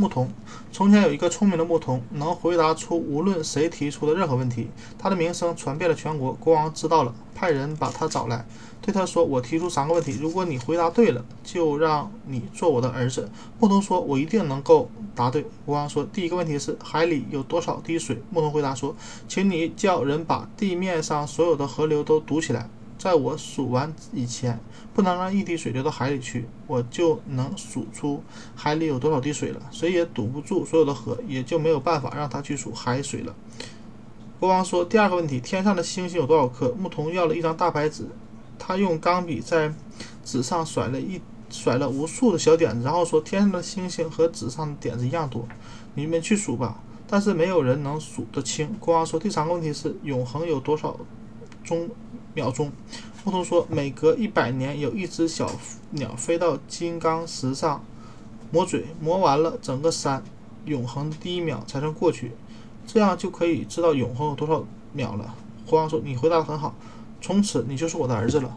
牧童。从前有一个聪明的牧童，能回答出无论谁提出的任何问题。他的名声传遍了全国。国王知道了，派人把他找来，对他说：“我提出三个问题，如果你回答对了，就让你做我的儿子。”牧童说：“我一定能够答对。”国王说：“第一个问题是海里有多少滴水？”牧童回答说：“请你叫人把地面上所有的河流都堵起来。”在我数完以前，不能让一滴水流到海里去，我就能数出海里有多少滴水了。谁也堵不住所有的河，也就没有办法让他去数海水了。国王说：“第二个问题，天上的星星有多少颗？”牧童要了一张大白纸，他用钢笔在纸上甩了一甩了无数的小点子，然后说：“天上的星星和纸上的点子一样多，你们去数吧。”但是没有人能数得清。国王说：“第三个问题是，永恒有多少钟？”秒钟，牧童说：“每隔一百年，有一只小鸟飞到金刚石上磨嘴，磨完了，整个山永恒第一秒才算过去，这样就可以知道永恒有多少秒了。”国王说：“你回答的很好，从此你就是我的儿子了。”